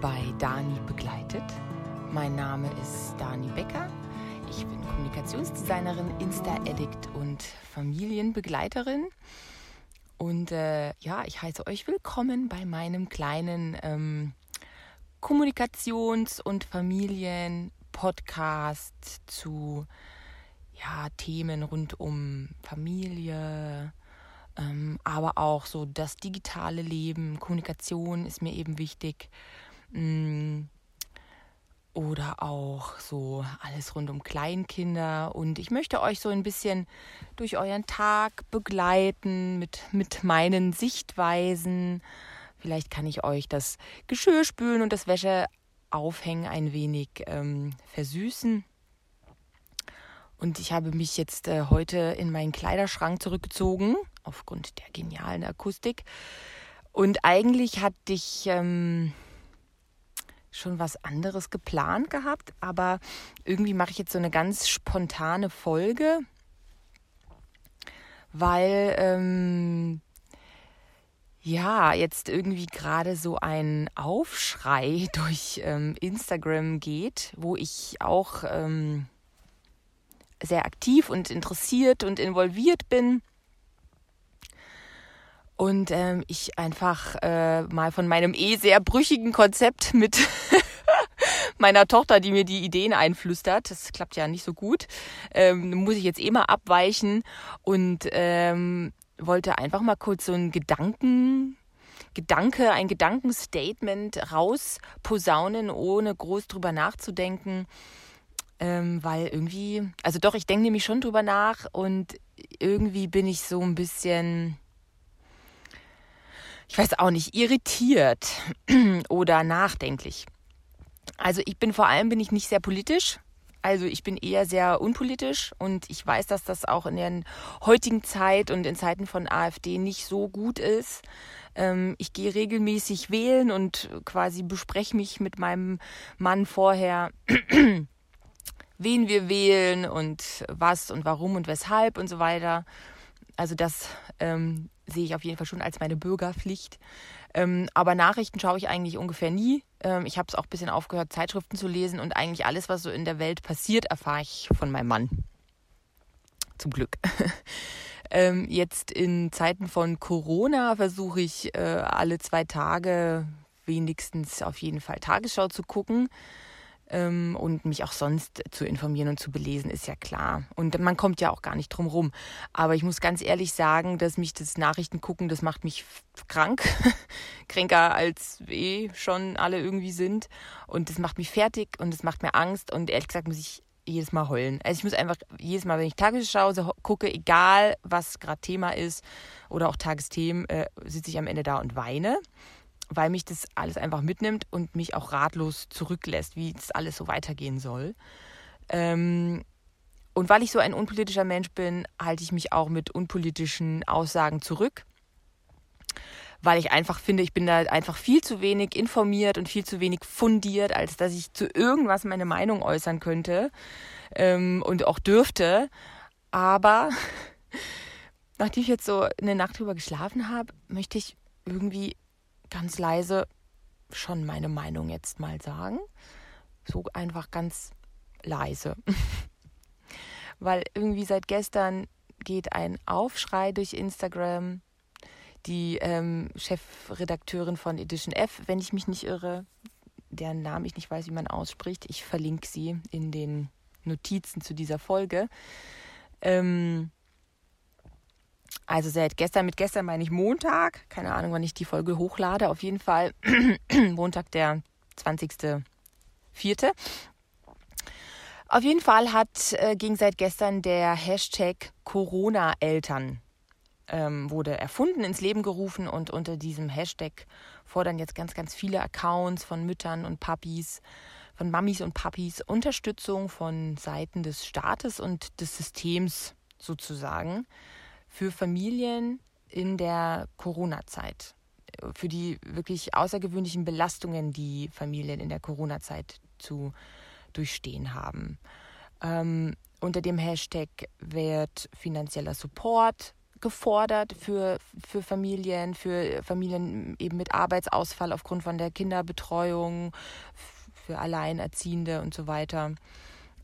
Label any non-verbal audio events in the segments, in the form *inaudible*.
bei Dani begleitet. Mein Name ist Dani Becker. Ich bin Kommunikationsdesignerin, Insta-Addict und Familienbegleiterin. Und äh, ja, ich heiße euch willkommen bei meinem kleinen ähm, Kommunikations- und Familien-Podcast zu ja, Themen rund um Familie, ähm, aber auch so das digitale Leben, Kommunikation ist mir eben wichtig. Mm, oder auch so alles rund um Kleinkinder. Und ich möchte euch so ein bisschen durch euren Tag begleiten mit, mit meinen Sichtweisen. Vielleicht kann ich euch das Geschirrspülen und das Wäscheaufhängen ein wenig ähm, versüßen. Und ich habe mich jetzt äh, heute in meinen Kleiderschrank zurückgezogen, aufgrund der genialen Akustik. Und eigentlich hatte ich ähm, schon was anderes geplant gehabt, aber irgendwie mache ich jetzt so eine ganz spontane Folge, weil ähm, ja, jetzt irgendwie gerade so ein Aufschrei *laughs* durch ähm, Instagram geht, wo ich auch ähm, sehr aktiv und interessiert und involviert bin. Und ähm, ich einfach äh, mal von meinem eh sehr brüchigen Konzept mit *laughs* meiner Tochter, die mir die Ideen einflüstert, das klappt ja nicht so gut, ähm, muss ich jetzt eh mal abweichen und ähm, wollte einfach mal kurz so einen Gedanken, Gedanke, ein Gedankenstatement rausposaunen, ohne groß drüber nachzudenken ähm, weil irgendwie, also doch, ich denke nämlich schon drüber nach und irgendwie bin ich so ein bisschen, ich weiß auch nicht, irritiert *clears throat* oder nachdenklich. Also ich bin vor allem bin ich nicht sehr politisch. Also ich bin eher sehr unpolitisch und ich weiß, dass das auch in der heutigen Zeit und in Zeiten von AfD nicht so gut ist. Ähm, ich gehe regelmäßig wählen und quasi bespreche mich mit meinem Mann vorher *clears throat* wen wir wählen und was und warum und weshalb und so weiter. Also das ähm, sehe ich auf jeden Fall schon als meine Bürgerpflicht. Ähm, aber Nachrichten schaue ich eigentlich ungefähr nie. Ähm, ich habe es auch ein bisschen aufgehört, Zeitschriften zu lesen und eigentlich alles, was so in der Welt passiert, erfahre ich von meinem Mann. Zum Glück. *laughs* ähm, jetzt in Zeiten von Corona versuche ich äh, alle zwei Tage wenigstens auf jeden Fall Tagesschau zu gucken ähm, und mich auch sonst zu informieren und zu belesen, ist ja klar. Und man kommt ja auch gar nicht drum rum. Aber ich muss ganz ehrlich sagen, dass mich das Nachrichtengucken, das macht mich krank. *laughs* Kränker als eh schon alle irgendwie sind. Und das macht mich fertig und das macht mir Angst. Und ehrlich gesagt muss ich jedes Mal heulen. Also ich muss einfach jedes Mal, wenn ich Tagesschau gucke, egal was gerade Thema ist oder auch Tagesthemen, äh, sitze ich am Ende da und weine weil mich das alles einfach mitnimmt und mich auch ratlos zurücklässt, wie es alles so weitergehen soll. Ähm, und weil ich so ein unpolitischer Mensch bin, halte ich mich auch mit unpolitischen Aussagen zurück, weil ich einfach finde, ich bin da einfach viel zu wenig informiert und viel zu wenig fundiert, als dass ich zu irgendwas meine Meinung äußern könnte ähm, und auch dürfte. Aber *laughs* nachdem ich jetzt so eine Nacht drüber geschlafen habe, möchte ich irgendwie ganz leise schon meine Meinung jetzt mal sagen. So einfach ganz leise. *laughs* Weil irgendwie seit gestern geht ein Aufschrei durch Instagram. Die ähm, Chefredakteurin von Edition F, wenn ich mich nicht irre, deren Namen ich nicht weiß, wie man ausspricht, ich verlinke sie in den Notizen zu dieser Folge. Ähm, also seit gestern, mit gestern meine ich Montag, keine Ahnung, wann ich die Folge hochlade, auf jeden Fall *clears throat* Montag, der 20.04. Auf jeden Fall hat, äh, ging seit gestern der Hashtag Corona-Eltern ähm, wurde erfunden, ins Leben gerufen und unter diesem Hashtag fordern jetzt ganz, ganz viele Accounts von Müttern und Papis, von Mamis und Papis Unterstützung von Seiten des Staates und des Systems sozusagen für Familien in der Corona-Zeit, für die wirklich außergewöhnlichen Belastungen, die Familien in der Corona-Zeit zu durchstehen haben. Ähm, unter dem Hashtag wird finanzieller Support gefordert für, für Familien, für Familien eben mit Arbeitsausfall aufgrund von der Kinderbetreuung, für Alleinerziehende und so weiter.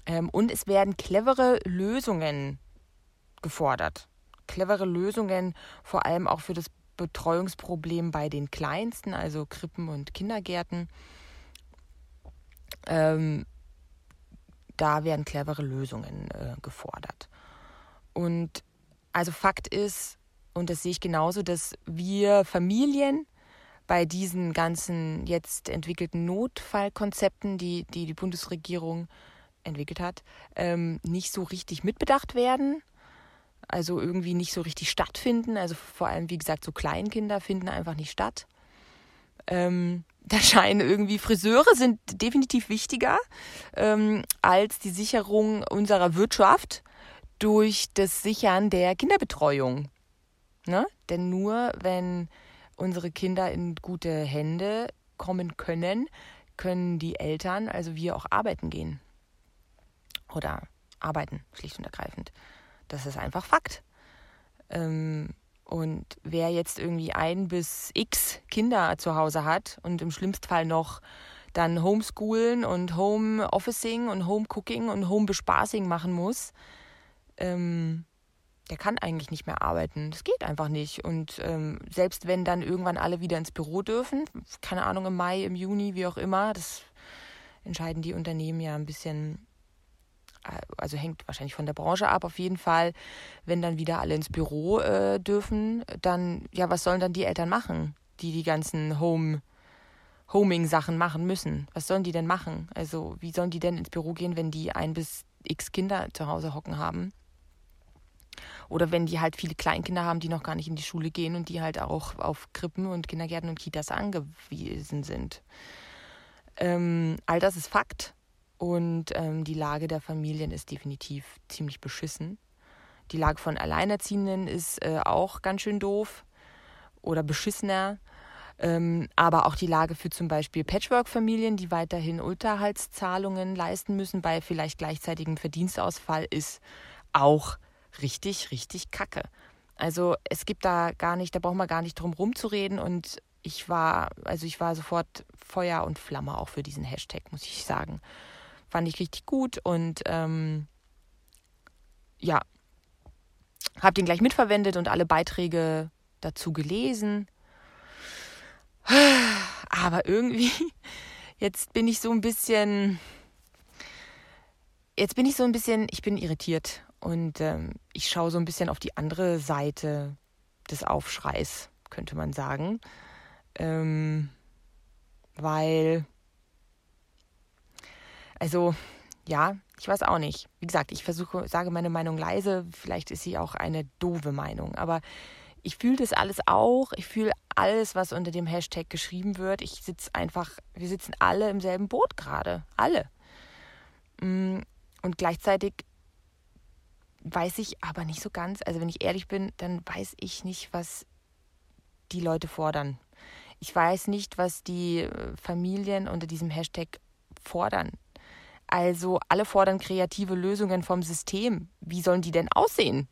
Ähm, und es werden clevere Lösungen gefordert. Clevere Lösungen vor allem auch für das Betreuungsproblem bei den Kleinsten, also Krippen und Kindergärten. Ähm, da werden clevere Lösungen äh, gefordert. Und also Fakt ist, und das sehe ich genauso, dass wir Familien bei diesen ganzen jetzt entwickelten Notfallkonzepten, die die, die Bundesregierung entwickelt hat, ähm, nicht so richtig mitbedacht werden. Also irgendwie nicht so richtig stattfinden. Also vor allem, wie gesagt, so Kleinkinder finden einfach nicht statt. Ähm, *laughs* da scheinen irgendwie Friseure sind definitiv wichtiger ähm, als die Sicherung unserer Wirtschaft durch das Sichern der Kinderbetreuung. Ne? Denn nur wenn unsere Kinder in gute Hände kommen können, können die Eltern, also wir auch arbeiten gehen. Oder arbeiten, schlicht und ergreifend. Das ist einfach Fakt. Ähm, und wer jetzt irgendwie ein bis x Kinder zu Hause hat und im schlimmsten Fall noch dann Homeschoolen und Homeofficing und Homecooking und Homebespaßing machen muss, ähm, der kann eigentlich nicht mehr arbeiten. Das geht einfach nicht. Und ähm, selbst wenn dann irgendwann alle wieder ins Büro dürfen, keine Ahnung, im Mai, im Juni, wie auch immer, das entscheiden die Unternehmen ja ein bisschen, also hängt wahrscheinlich von der Branche ab, auf jeden Fall. Wenn dann wieder alle ins Büro äh, dürfen, dann, ja, was sollen dann die Eltern machen, die die ganzen Home- Homing-Sachen machen müssen. Was sollen die denn machen? Also, wie sollen die denn ins Büro gehen, wenn die ein bis x Kinder zu Hause hocken haben? Oder wenn die halt viele Kleinkinder haben, die noch gar nicht in die Schule gehen und die halt auch auf Krippen und Kindergärten und Kitas angewiesen sind. Ähm, all das ist Fakt. Und ähm, die Lage der Familien ist definitiv ziemlich beschissen. Die Lage von Alleinerziehenden ist äh, auch ganz schön doof oder beschissener. Ähm, aber auch die Lage für zum Beispiel Patchwork-Familien, die weiterhin Unterhaltszahlungen leisten müssen bei vielleicht gleichzeitigem Verdienstausfall, ist auch richtig, richtig kacke. Also es gibt da gar nicht, da braucht man gar nicht drum rumzureden und ich war, also ich war sofort Feuer und Flamme auch für diesen Hashtag, muss ich sagen. Fand ich richtig gut und ähm, ja, habe den gleich mitverwendet und alle Beiträge dazu gelesen. Aber irgendwie, jetzt bin ich so ein bisschen, jetzt bin ich so ein bisschen, ich bin irritiert und ähm, ich schaue so ein bisschen auf die andere Seite des Aufschreis, könnte man sagen. Ähm, weil, also, ja, ich weiß auch nicht. Wie gesagt, ich versuche, sage meine Meinung leise. Vielleicht ist sie auch eine doofe Meinung. Aber ich fühle das alles auch. Ich fühle alles, was unter dem Hashtag geschrieben wird. Ich sitze einfach, wir sitzen alle im selben Boot gerade. Alle. Mm, und gleichzeitig weiß ich aber nicht so ganz, also wenn ich ehrlich bin, dann weiß ich nicht, was die Leute fordern. Ich weiß nicht, was die äh, Familien unter diesem Hashtag fordern. Also alle fordern kreative Lösungen vom System. Wie sollen die denn aussehen?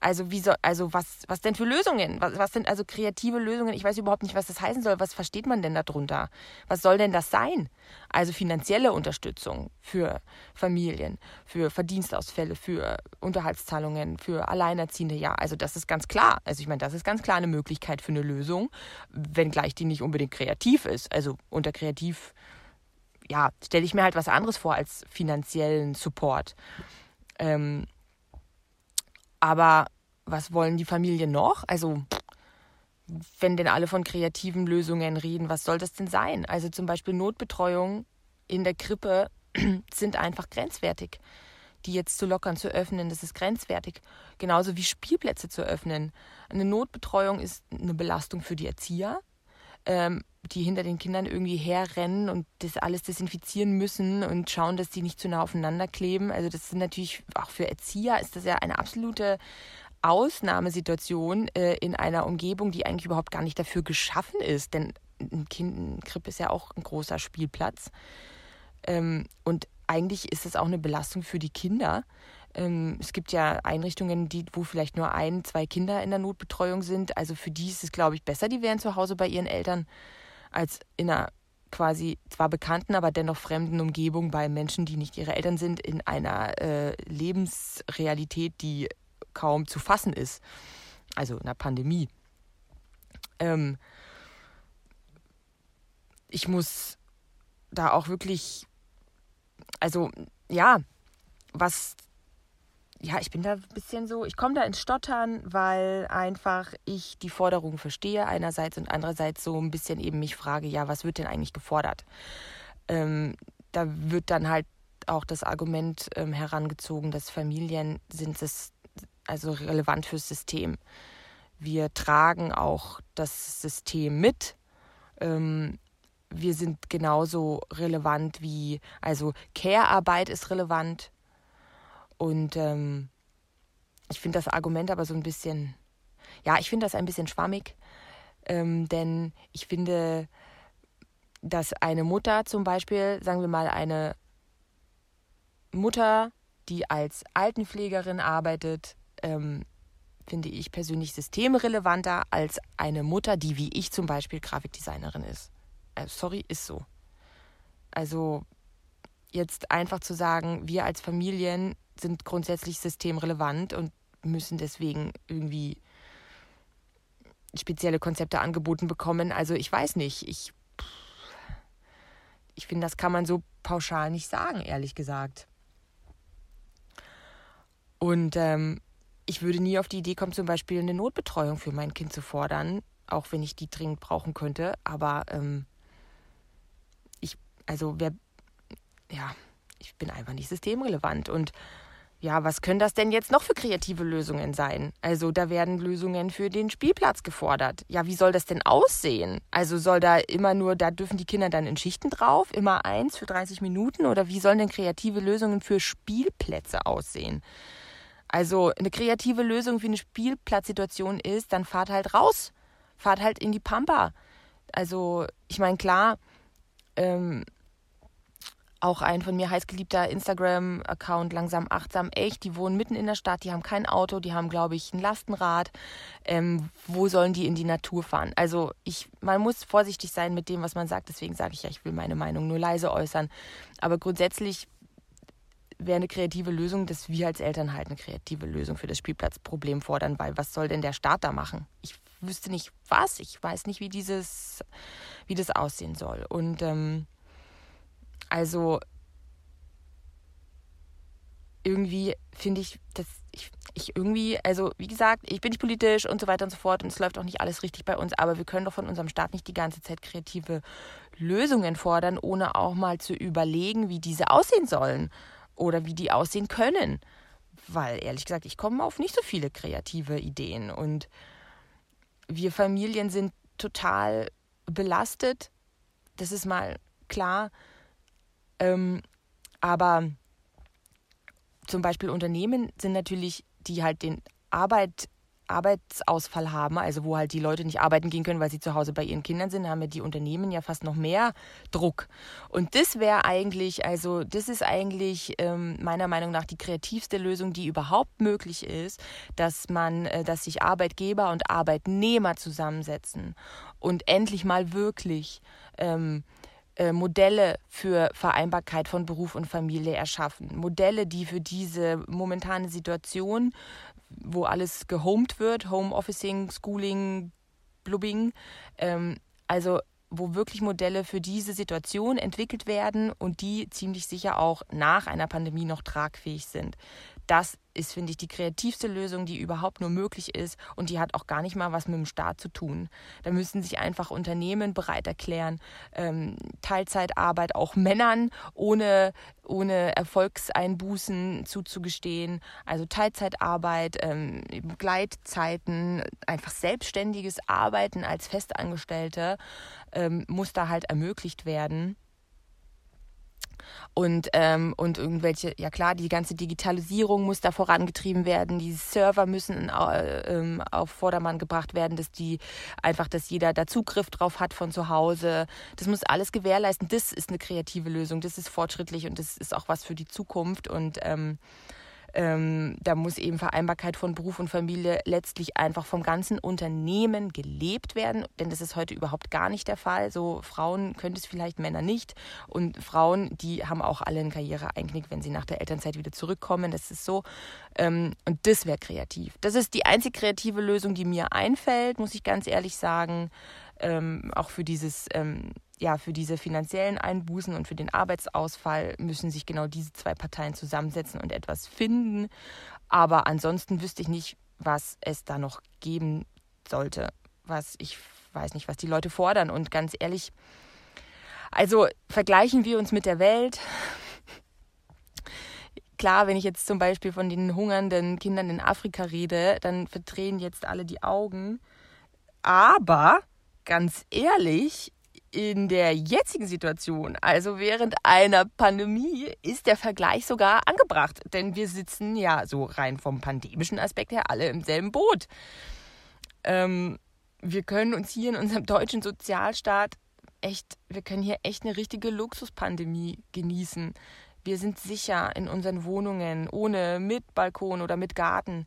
Also wie soll, also was, was denn für Lösungen? Was, was sind also kreative Lösungen? Ich weiß überhaupt nicht, was das heißen soll. Was versteht man denn darunter? Was soll denn das sein? Also finanzielle Unterstützung für Familien, für Verdienstausfälle, für Unterhaltszahlungen, für Alleinerziehende. Ja, also das ist ganz klar. Also ich meine, das ist ganz klar eine Möglichkeit für eine Lösung, wenngleich die nicht unbedingt kreativ ist. Also unter kreativ, ja, stelle ich mir halt was anderes vor als finanziellen Support. Ähm, aber was wollen die Familien noch? Also, wenn denn alle von kreativen Lösungen reden, was soll das denn sein? Also zum Beispiel Notbetreuung in der Krippe *clears throat* sind einfach grenzwertig. Die jetzt zu lockern, zu öffnen, das ist grenzwertig. Genauso wie Spielplätze zu öffnen. Eine Notbetreuung ist eine Belastung für die Erzieher, ähm, die hinter den Kindern irgendwie herrennen und das alles desinfizieren müssen und schauen, dass die nicht zu nah aufeinander kleben. Also das sind natürlich auch für Erzieher ist das ja eine absolute Ausnahmesituation äh, in einer Umgebung, die eigentlich überhaupt gar nicht dafür geschaffen ist. Denn ein Kind, ein Kripp ist ja auch ein großer Spielplatz. Ähm, und eigentlich ist es auch eine Belastung für die Kinder, Ähm, es gibt ja Einrichtungen, die, wo vielleicht nur ein, zwei Kinder in der Notbetreuung sind. Also für die ist es, glaube ich, besser, die wären zu Hause bei ihren Eltern, als in einer quasi zwar bekannten, aber dennoch fremden Umgebung bei Menschen, die nicht ihre Eltern sind, in einer äh, Lebensrealität, die kaum zu fassen ist. Also in einer Pandemie. Ähm, ich muss da auch wirklich, also ja, was, ja, ich bin da ein bisschen so, ich komme da ins Stottern, weil einfach ich die Forderung verstehe einerseits und andererseits so ein bisschen eben mich frage, ja, was wird denn eigentlich gefordert? Ähm, da wird dann halt auch das Argument ähm, herangezogen, dass Familien sind es also relevant fürs System. Wir tragen auch das System mit. Ähm, wir sind genauso relevant wie, also Care-Arbeit ist relevant. Und ähm, ich finde das Argument aber so ein bisschen, ja, ich finde das ein bisschen schwammig, ähm, denn ich finde, dass eine Mutter zum Beispiel, sagen wir mal, eine Mutter, die als Altenpflegerin arbeitet, ähm, finde ich persönlich systemrelevanter als eine Mutter, die wie ich zum Beispiel Grafikdesignerin ist. Äh, sorry, ist so. Also jetzt einfach zu sagen, wir als Familien sind grundsätzlich systemrelevant und müssen deswegen irgendwie spezielle Konzepte angeboten bekommen. Also ich weiß nicht. Ich, ich finde, das kann man so pauschal nicht sagen, ehrlich gesagt. Und ähm, ich würde nie auf die Idee kommen, zum Beispiel eine Notbetreuung für mein Kind zu fordern, auch wenn ich die dringend brauchen könnte. Aber ähm, also wer, ja, ich bin einfach nicht systemrelevant. Und ja, was können das denn jetzt noch für kreative Lösungen sein? Also da werden Lösungen für den Spielplatz gefordert. Ja, wie soll das denn aussehen? Also soll da immer nur, da dürfen die Kinder dann in Schichten drauf, immer eins für 30 Minuten? Oder wie sollen denn kreative Lösungen für Spielplätze aussehen? Also eine kreative Lösung für eine Spielplatzsituation ist, dann fahrt halt raus, fahrt halt in die Pampa. Also ich meine, klar, ähm, auch ein von mir heißgeliebter Instagram-Account, langsam achtsam echt. Die wohnen mitten in der Stadt, die haben kein Auto, die haben, glaube ich, ein Lastenrad. Ähm, wo sollen die in die Natur fahren? Also ich, man muss vorsichtig sein mit dem, was man sagt. Deswegen sage ich ja, ich will meine Meinung nur leise äußern. Aber grundsätzlich wäre eine kreative Lösung, dass wir als Eltern halt eine kreative Lösung für das Spielplatzproblem fordern, weil was soll denn der Staat da machen? Ich wüsste nicht was, ich weiß nicht, wie dieses, wie das aussehen soll. Und ähm, also irgendwie finde ich, dass ich, ich irgendwie, also wie gesagt, ich bin nicht politisch und so weiter und so fort und es läuft auch nicht alles richtig bei uns, aber wir können doch von unserem Staat nicht die ganze Zeit kreative Lösungen fordern, ohne auch mal zu überlegen, wie diese aussehen sollen oder wie die aussehen können. Weil ehrlich gesagt, ich komme auf nicht so viele kreative Ideen und wir Familien sind total belastet. Das ist mal klar. Ähm, aber zum Beispiel Unternehmen sind natürlich, die halt den Arbeit, Arbeitsausfall haben, also wo halt die Leute nicht arbeiten gehen können, weil sie zu Hause bei ihren Kindern sind, haben ja die Unternehmen ja fast noch mehr Druck. Und das wäre eigentlich, also das ist eigentlich ähm, meiner Meinung nach die kreativste Lösung, die überhaupt möglich ist, dass man, äh, dass sich Arbeitgeber und Arbeitnehmer zusammensetzen und endlich mal wirklich ähm, äh, Modelle für Vereinbarkeit von Beruf und Familie erschaffen. Modelle, die für diese momentane Situation, wo alles gehomed wird, Homeofficing, Schooling, Blubbing, ähm, also wo wirklich Modelle für diese Situation entwickelt werden und die ziemlich sicher auch nach einer Pandemie noch tragfähig sind. Das ist, finde ich, die kreativste Lösung, die überhaupt nur möglich ist und die hat auch gar nicht mal was mit dem Staat zu tun. Da müssen sich einfach Unternehmen bereit erklären, ähm, Teilzeitarbeit auch Männern ohne, ohne Erfolgseinbußen zuzugestehen. Also Teilzeitarbeit, ähm, Gleitzeiten, einfach selbstständiges Arbeiten als Festangestellte ähm, muss da halt ermöglicht werden. Und, ähm, und irgendwelche, ja klar, die ganze Digitalisierung muss da vorangetrieben werden, die Server müssen äh, ähm, auf Vordermann gebracht werden, dass die einfach, dass jeder da Zugriff drauf hat von zu Hause. Das muss alles gewährleisten. Das ist eine kreative Lösung, das ist fortschrittlich und das ist auch was für die Zukunft. Und ähm, Ähm, da muss eben Vereinbarkeit von Beruf und Familie letztlich einfach vom ganzen Unternehmen gelebt werden, denn das ist heute überhaupt gar nicht der Fall. So Frauen können es vielleicht, Männer nicht. Und Frauen, die haben auch alle einen Karriereeinknick, wenn sie nach der Elternzeit wieder zurückkommen. Das ist so. Ähm, und das wäre kreativ. Das ist die einzige kreative Lösung, die mir einfällt, muss ich ganz ehrlich sagen. Ähm, auch für dieses ähm, ja, für diese finanziellen Einbußen und für den Arbeitsausfall müssen sich genau diese zwei Parteien zusammensetzen und etwas finden. Aber ansonsten wüsste ich nicht, was es da noch geben sollte. Was ich weiß nicht, was die Leute fordern. Und ganz ehrlich, also vergleichen wir uns mit der Welt. Klar, wenn ich jetzt zum Beispiel von den hungernden Kindern in Afrika rede, dann verdrehen jetzt alle die Augen. Aber ganz ehrlich, in der jetzigen Situation, also während einer Pandemie, ist der Vergleich sogar angebracht. Denn wir sitzen ja so rein vom pandemischen Aspekt her alle im selben Boot. Ähm, wir können uns hier in unserem deutschen Sozialstaat echt, wir können hier echt eine richtige Luxuspandemie genießen. Wir sind sicher in unseren Wohnungen, ohne, mit Balkon oder mit Garten.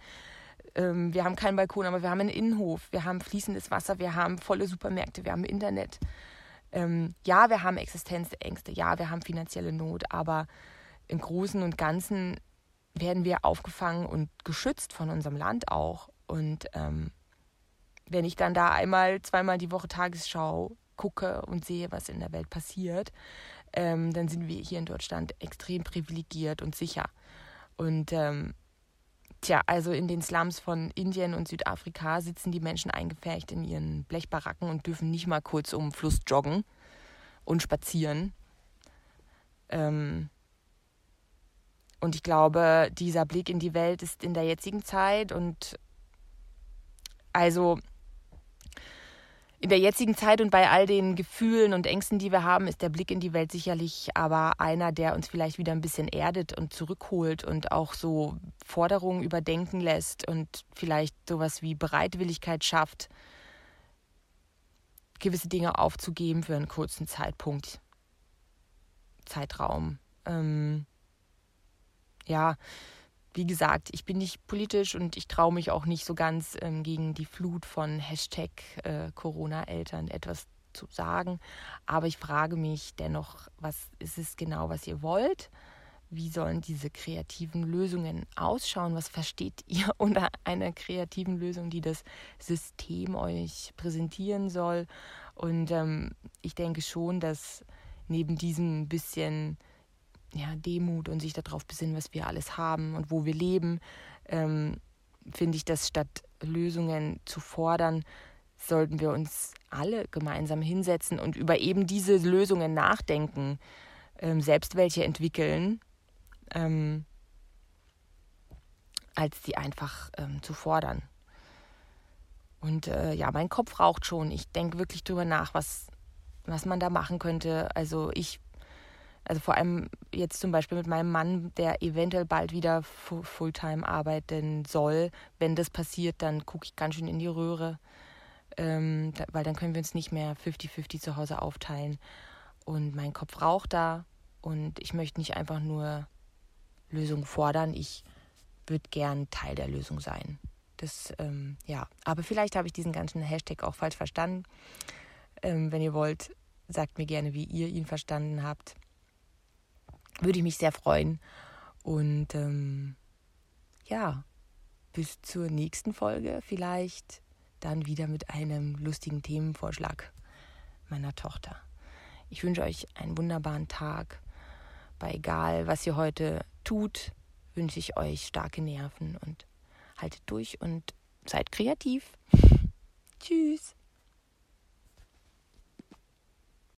Ähm, wir haben keinen Balkon, aber wir haben einen Innenhof, wir haben fließendes Wasser, wir haben volle Supermärkte, wir haben Internet ähm, ja, wir haben Existenzängste, ja, wir haben finanzielle Not, aber im Großen und Ganzen werden wir aufgefangen und geschützt von unserem Land auch. Und ähm, wenn ich dann da einmal, zweimal die Woche Tagesschau gucke und sehe, was in der Welt passiert, ähm, dann sind wir hier in Deutschland extrem privilegiert und sicher. Und ähm, Tja, also in den Slums von Indien und Südafrika sitzen die Menschen eingepfercht in ihren Blechbaracken und dürfen nicht mal kurz um Fluss joggen und spazieren. Ähm und ich glaube, dieser Blick in die Welt ist in der jetzigen Zeit und also in der jetzigen Zeit und bei all den Gefühlen und Ängsten, die wir haben, ist der Blick in die Welt sicherlich aber einer, der uns vielleicht wieder ein bisschen erdet und zurückholt und auch so Forderungen überdenken lässt und vielleicht sowas wie Bereitwilligkeit schafft, gewisse Dinge aufzugeben für einen kurzen Zeitpunkt, Zeitraum. Ähm, ja, wie gesagt, ich bin nicht politisch und ich traue mich auch nicht so ganz ähm, gegen die Flut von Hashtag äh, Corona-Eltern etwas zu sagen. Aber ich frage mich dennoch, was ist es genau, was ihr wollt? Wie sollen diese kreativen Lösungen ausschauen? Was versteht *laughs* ihr unter einer kreativen Lösung, die das System euch präsentieren soll? Und ähm, ich denke schon, dass neben diesem bisschen ja, Demut und sich darauf besinnen, was wir alles haben und wo wir leben, ähm, finde ich, dass statt Lösungen zu fordern, sollten wir uns alle gemeinsam hinsetzen und über eben diese Lösungen nachdenken, ähm, selbst welche entwickeln, ähm, als die einfach ähm, zu fordern. Und äh, ja, mein Kopf raucht schon. Ich denke wirklich drüber nach, was, was man da machen könnte. Also ich also vor allem jetzt zum Beispiel mit meinem Mann, der eventuell bald wieder Fulltime arbeiten soll. Wenn das passiert, dann gucke ich ganz schön in die Röhre, ähm, da, weil dann können wir uns nicht mehr 50-50 zu Hause aufteilen. Und mein Kopf raucht da und ich möchte nicht einfach nur Lösungen fordern. Ich würde gern Teil der Lösung sein. Das, ähm, ja, aber vielleicht habe ich diesen ganzen Hashtag auch falsch verstanden. Ähm, wenn ihr wollt, sagt mir gerne, wie ihr ihn verstanden habt würde ich mich sehr freuen. Und ähm, ja, bis zur nächsten Folge vielleicht dann wieder mit einem lustigen Themenvorschlag meiner Tochter. Ich wünsche euch einen wunderbaren Tag. Bei egal, was ihr heute tut, wünsche ich euch starke Nerven und haltet durch und seid kreativ. *laughs*